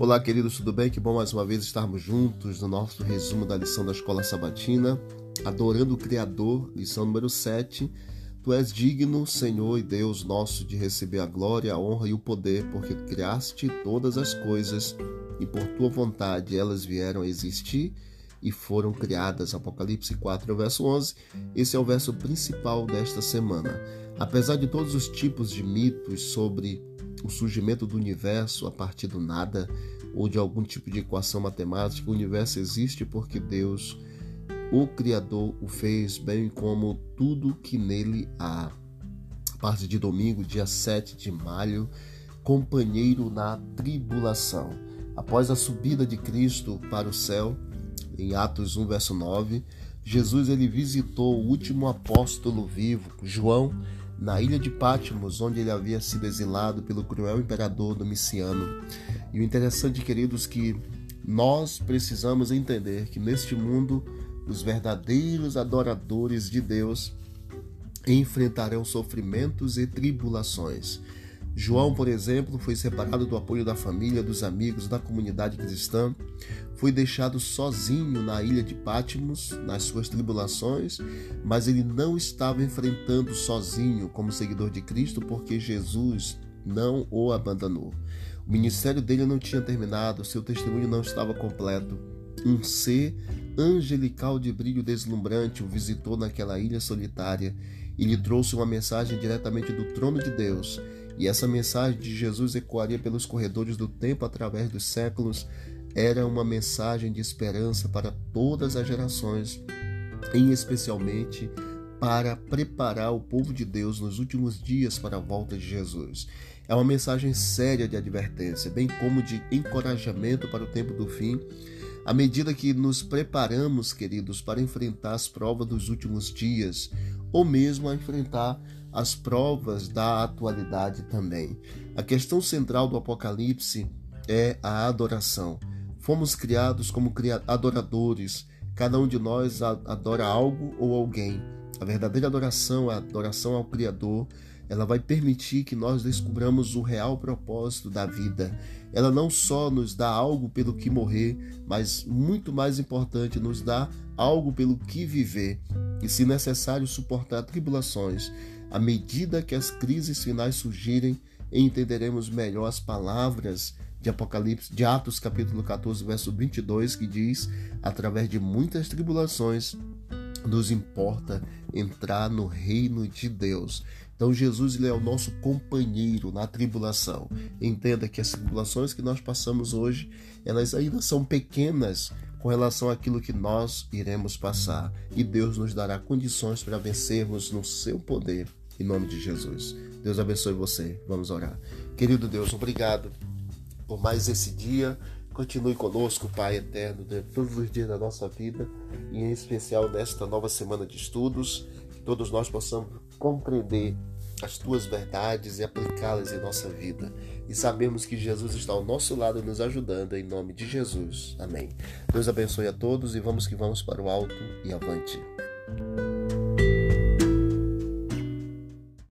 Olá, queridos, tudo bem? Que bom mais uma vez estarmos juntos no nosso resumo da lição da Escola Sabatina, Adorando o Criador, lição número 7. Tu és digno, Senhor e Deus nosso, de receber a glória, a honra e o poder, porque criaste todas as coisas e por tua vontade elas vieram a existir e foram criadas. Apocalipse 4, verso 11. Esse é o verso principal desta semana. Apesar de todos os tipos de mitos sobre o surgimento do universo a partir do nada ou de algum tipo de equação matemática, o universo existe porque Deus, o Criador, o fez, bem como tudo que nele há. Parte de domingo, dia 7 de maio, companheiro na tribulação. Após a subida de Cristo para o céu, em Atos 1, verso 9, Jesus ele visitou o último apóstolo vivo, João, na ilha de Patmos, onde ele havia sido exilado pelo cruel imperador Domiciano. E o interessante, queridos, que nós precisamos entender que neste mundo os verdadeiros adoradores de Deus enfrentarão sofrimentos e tribulações. João, por exemplo, foi separado do apoio da família, dos amigos, da comunidade cristã, foi deixado sozinho na ilha de Patmos, nas suas tribulações, mas ele não estava enfrentando sozinho como seguidor de Cristo, porque Jesus não o abandonou. O ministério dele não tinha terminado, seu testemunho não estava completo. Um ser angelical de brilho deslumbrante o visitou naquela ilha solitária e lhe trouxe uma mensagem diretamente do trono de Deus e essa mensagem de Jesus ecoaria pelos corredores do tempo através dos séculos. Era uma mensagem de esperança para todas as gerações, em especialmente para preparar o povo de Deus nos últimos dias para a volta de Jesus. É uma mensagem séria de advertência, bem como de encorajamento para o tempo do fim. À medida que nos preparamos, queridos, para enfrentar as provas dos últimos dias, ou mesmo a enfrentar as provas da atualidade também. A questão central do Apocalipse é a adoração. Fomos criados como adoradores. Cada um de nós adora algo ou alguém. A verdadeira adoração, a adoração ao Criador, ela vai permitir que nós descubramos o real propósito da vida. Ela não só nos dá algo pelo que morrer, mas muito mais importante, nos dá algo pelo que viver e, se necessário, suportar tribulações. À medida que as crises finais surgirem, entenderemos melhor as palavras de Apocalipse, de Atos capítulo 14, verso 22, que diz: através de muitas tribulações nos importa entrar no reino de Deus. Então Jesus ele é o nosso companheiro na tribulação. Entenda que as tribulações que nós passamos hoje, elas ainda são pequenas com relação àquilo que nós iremos passar, e Deus nos dará condições para vencermos no seu poder em nome de Jesus. Deus abençoe você. Vamos orar. Querido Deus, obrigado por mais esse dia. Continue conosco, Pai eterno, de todos os dias da nossa vida e em especial nesta nova semana de estudos, que todos nós possamos compreender as tuas verdades e aplicá-las em nossa vida. E sabemos que Jesus está ao nosso lado nos ajudando em nome de Jesus. Amém. Deus abençoe a todos e vamos que vamos para o alto e avante.